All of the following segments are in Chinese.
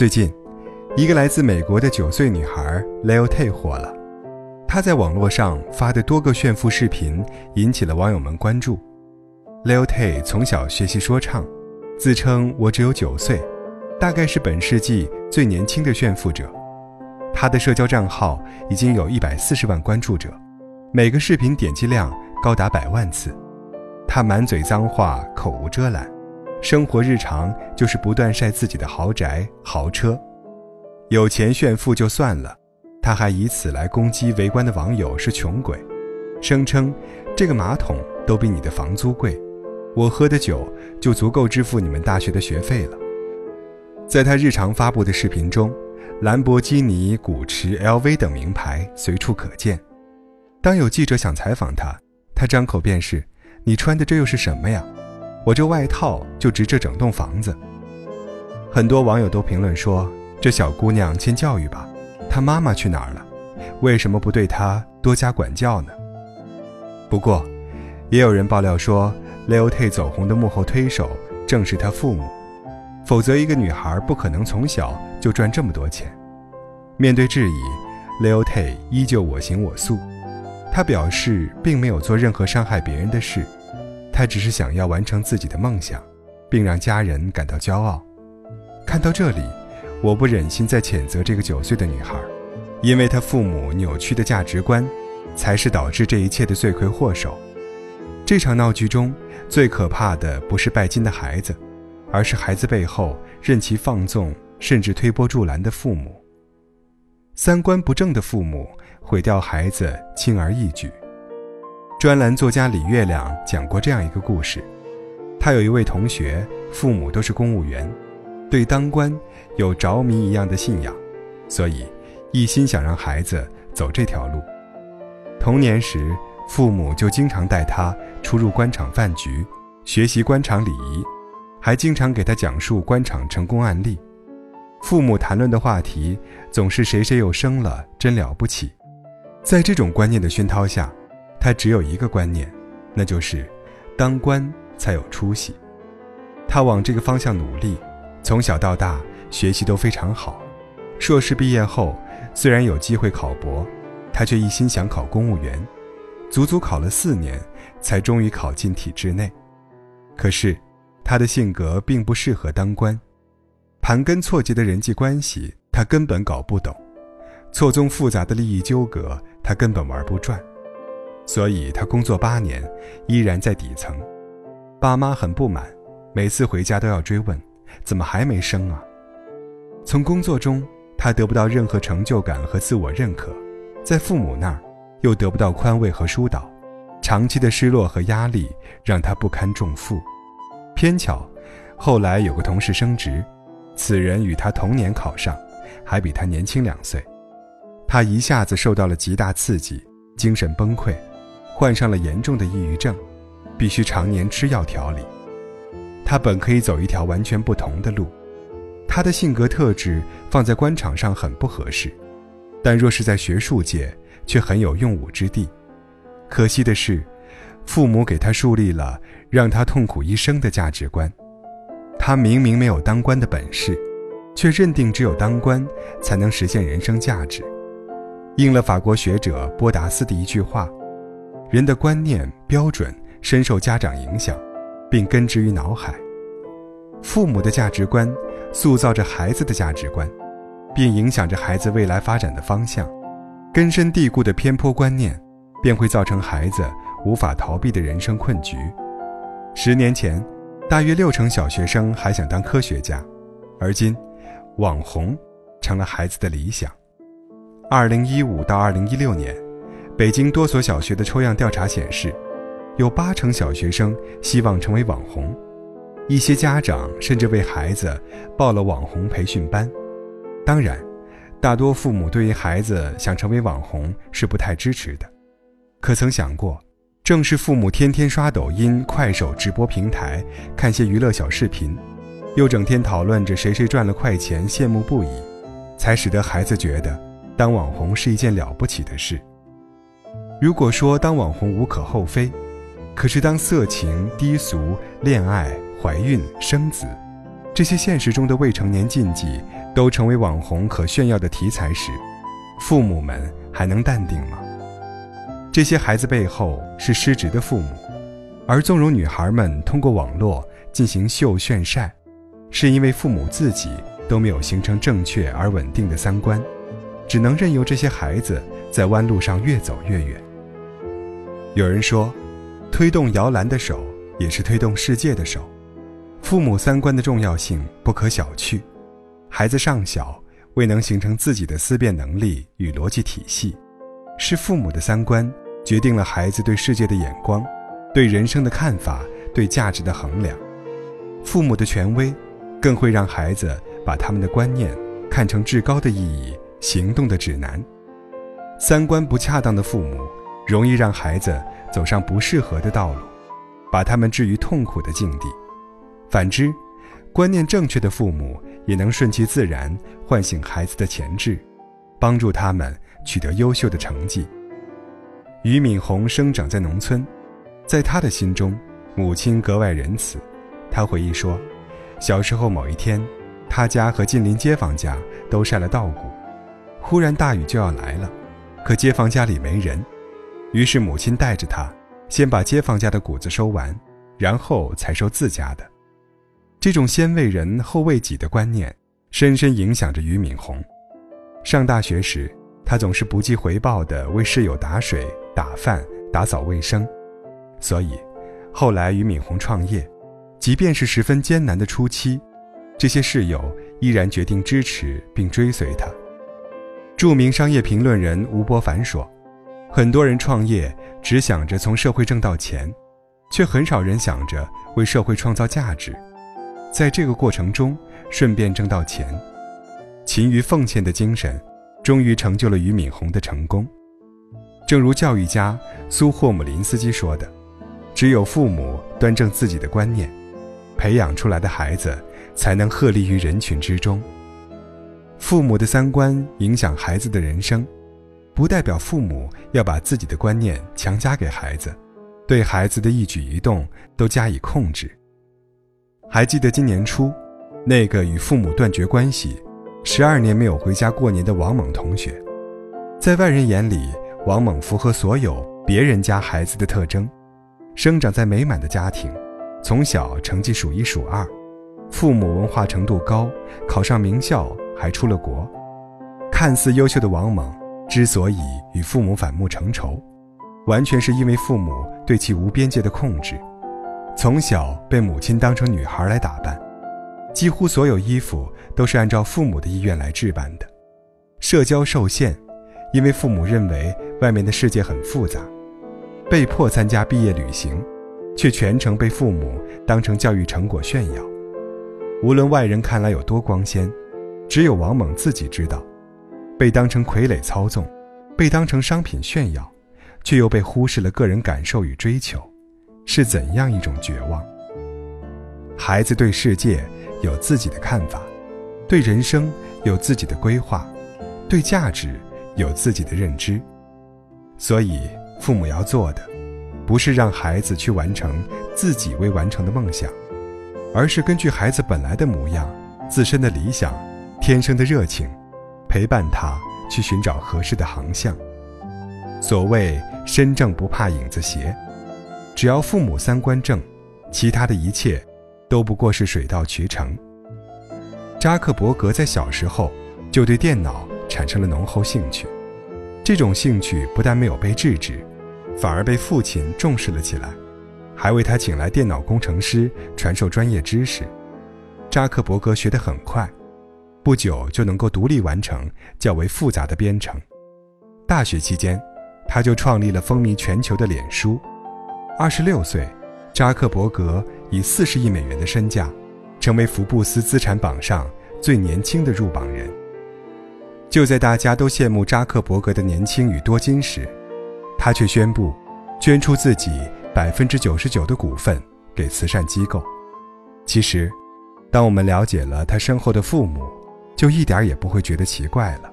最近，一个来自美国的九岁女孩 Leo Tay 火了。她在网络上发的多个炫富视频引起了网友们关注。Leo Tay 从小学习说唱，自称我只有九岁，大概是本世纪最年轻的炫富者。她的社交账号已经有一百四十万关注者，每个视频点击量高达百万次。她满嘴脏话，口无遮拦。生活日常就是不断晒自己的豪宅、豪车，有钱炫富就算了，他还以此来攻击围观的网友是穷鬼，声称这个马桶都比你的房租贵，我喝的酒就足够支付你们大学的学费了。在他日常发布的视频中，兰博基尼、古驰、LV 等名牌随处可见。当有记者想采访他，他张口便是：“你穿的这又是什么呀？”我这外套就值这整栋房子。很多网友都评论说：“这小姑娘欠教育吧？她妈妈去哪儿了？为什么不对她多加管教呢？”不过，也有人爆料说，Leo Tay 走红的幕后推手正是她父母，否则一个女孩不可能从小就赚这么多钱。面对质疑，Leo Tay 依旧我行我素，他表示并没有做任何伤害别人的事。他只是想要完成自己的梦想，并让家人感到骄傲。看到这里，我不忍心再谴责这个九岁的女孩，因为她父母扭曲的价值观，才是导致这一切的罪魁祸首。这场闹剧中最可怕的不是拜金的孩子，而是孩子背后任其放纵甚至推波助澜的父母。三观不正的父母毁掉孩子，轻而易举。专栏作家李月亮讲过这样一个故事：他有一位同学，父母都是公务员，对当官有着迷一样的信仰，所以一心想让孩子走这条路。童年时，父母就经常带他出入官场饭局，学习官场礼仪，还经常给他讲述官场成功案例。父母谈论的话题总是谁谁又升了，真了不起。在这种观念的熏陶下。他只有一个观念，那就是当官才有出息。他往这个方向努力，从小到大学习都非常好。硕士毕业后，虽然有机会考博，他却一心想考公务员，足足考了四年，才终于考进体制内。可是，他的性格并不适合当官，盘根错节的人际关系他根本搞不懂，错综复杂的利益纠葛他根本玩不转。所以他工作八年，依然在底层，爸妈很不满，每次回家都要追问，怎么还没升啊？从工作中他得不到任何成就感和自我认可，在父母那儿又得不到宽慰和疏导，长期的失落和压力让他不堪重负。偏巧，后来有个同事升职，此人与他同年考上，还比他年轻两岁，他一下子受到了极大刺激，精神崩溃。患上了严重的抑郁症，必须常年吃药调理。他本可以走一条完全不同的路，他的性格特质放在官场上很不合适，但若是在学术界却很有用武之地。可惜的是，父母给他树立了让他痛苦一生的价值观。他明明没有当官的本事，却认定只有当官才能实现人生价值。应了法国学者波达斯的一句话。人的观念标准深受家长影响，并根植于脑海。父母的价值观塑造着孩子的价值观，并影响着孩子未来发展的方向。根深蒂固的偏颇观念，便会造成孩子无法逃避的人生困局。十年前，大约六成小学生还想当科学家，而今，网红成了孩子的理想。二零一五到二零一六年。北京多所小学的抽样调查显示，有八成小学生希望成为网红，一些家长甚至为孩子报了网红培训班。当然，大多父母对于孩子想成为网红是不太支持的。可曾想过，正是父母天天刷抖音、快手直播平台，看些娱乐小视频，又整天讨论着谁谁赚了快钱，羡慕不已，才使得孩子觉得当网红是一件了不起的事。如果说当网红无可厚非，可是当色情、低俗、恋爱、怀孕、生子，这些现实中的未成年禁忌都成为网红可炫耀的题材时，父母们还能淡定吗？这些孩子背后是失职的父母，而纵容女孩们通过网络进行秀炫晒，是因为父母自己都没有形成正确而稳定的三观，只能任由这些孩子在弯路上越走越远。有人说，推动摇篮的手也是推动世界的手。父母三观的重要性不可小觑。孩子尚小，未能形成自己的思辨能力与逻辑体系，是父母的三观决定了孩子对世界的眼光、对人生的看法、对价值的衡量。父母的权威，更会让孩子把他们的观念看成至高的意义、行动的指南。三观不恰当的父母，容易让孩子走上不适合的道路，把他们置于痛苦的境地。反之，观念正确的父母也能顺其自然，唤醒孩子的潜质，帮助他们取得优秀的成绩。俞敏洪生长在农村，在他的心中，母亲格外仁慈。他回忆说，小时候某一天，他家和近邻街坊家都晒了稻谷，忽然大雨就要来了，可街坊家里没人，于是母亲带着他，先把街坊家的谷子收完，然后才收自家的。这种先为人后为己的观念，深深影响着俞敏洪。上大学时，他总是不计回报地为室友打水、打饭、打扫卫生。所以，后来俞敏洪创业，即便是十分艰难的初期，这些室友依然决定支持并追随他。著名商业评论人吴伯凡说：“很多人创业只想着从社会挣到钱，却很少人想着为社会创造价值。”在这个过程中，顺便挣到钱，勤于奉献的精神，终于成就了俞敏洪的成功。正如教育家苏霍姆林斯基说的：“只有父母端正自己的观念，培养出来的孩子才能鹤立于人群之中。”父母的三观影响孩子的人生，不代表父母要把自己的观念强加给孩子，对孩子的一举一动都加以控制。还记得今年初，那个与父母断绝关系、十二年没有回家过年的王猛同学，在外人眼里，王猛符合所有别人家孩子的特征：生长在美满的家庭，从小成绩数一数二，父母文化程度高，考上名校还出了国。看似优秀的王猛，之所以与父母反目成仇，完全是因为父母对其无边界的控制。从小被母亲当成女孩来打扮，几乎所有衣服都是按照父母的意愿来置办的。社交受限，因为父母认为外面的世界很复杂，被迫参加毕业旅行，却全程被父母当成教育成果炫耀。无论外人看来有多光鲜，只有王猛自己知道，被当成傀儡操纵，被当成商品炫耀，却又被忽视了个人感受与追求。是怎样一种绝望？孩子对世界有自己的看法，对人生有自己的规划，对价值有自己的认知。所以，父母要做的，不是让孩子去完成自己未完成的梦想，而是根据孩子本来的模样、自身的理想、天生的热情，陪伴他去寻找合适的航向。所谓“身正不怕影子斜”。只要父母三观正，其他的一切都不过是水到渠成。扎克伯格在小时候就对电脑产生了浓厚兴趣，这种兴趣不但没有被制止，反而被父亲重视了起来，还为他请来电脑工程师传授专业知识。扎克伯格学得很快，不久就能够独立完成较为复杂的编程。大学期间，他就创立了风靡全球的脸书。二十六岁，扎克伯格以四十亿美元的身价，成为福布斯资产榜上最年轻的入榜人。就在大家都羡慕扎克伯格的年轻与多金时，他却宣布捐出自己百分之九十九的股份给慈善机构。其实，当我们了解了他身后的父母，就一点也不会觉得奇怪了。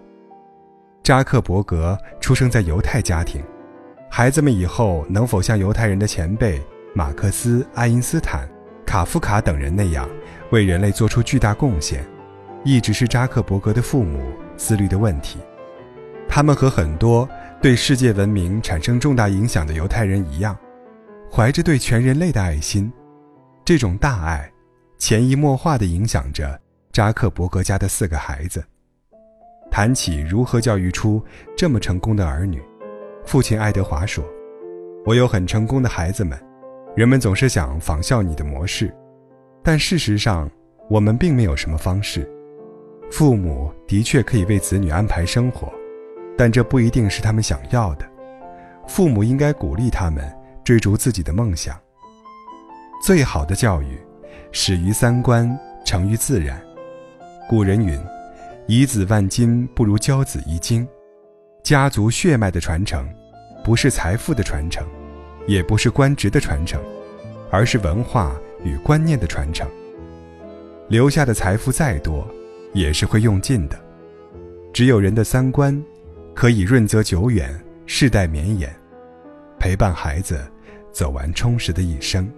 扎克伯格出生在犹太家庭。孩子们以后能否像犹太人的前辈马克思、爱因斯坦、卡夫卡等人那样，为人类做出巨大贡献，一直是扎克伯格的父母思虑的问题。他们和很多对世界文明产生重大影响的犹太人一样，怀着对全人类的爱心，这种大爱潜移默化地影响着扎克伯格家的四个孩子。谈起如何教育出这么成功的儿女，父亲爱德华说：“我有很成功的孩子们，人们总是想仿效你的模式，但事实上，我们并没有什么方式。父母的确可以为子女安排生活，但这不一定是他们想要的。父母应该鼓励他们追逐自己的梦想。最好的教育，始于三观，成于自然。古人云。”以子万金不如教子一经，家族血脉的传承，不是财富的传承，也不是官职的传承，而是文化与观念的传承。留下的财富再多，也是会用尽的。只有人的三观，可以润泽久远，世代绵延，陪伴孩子走完充实的一生。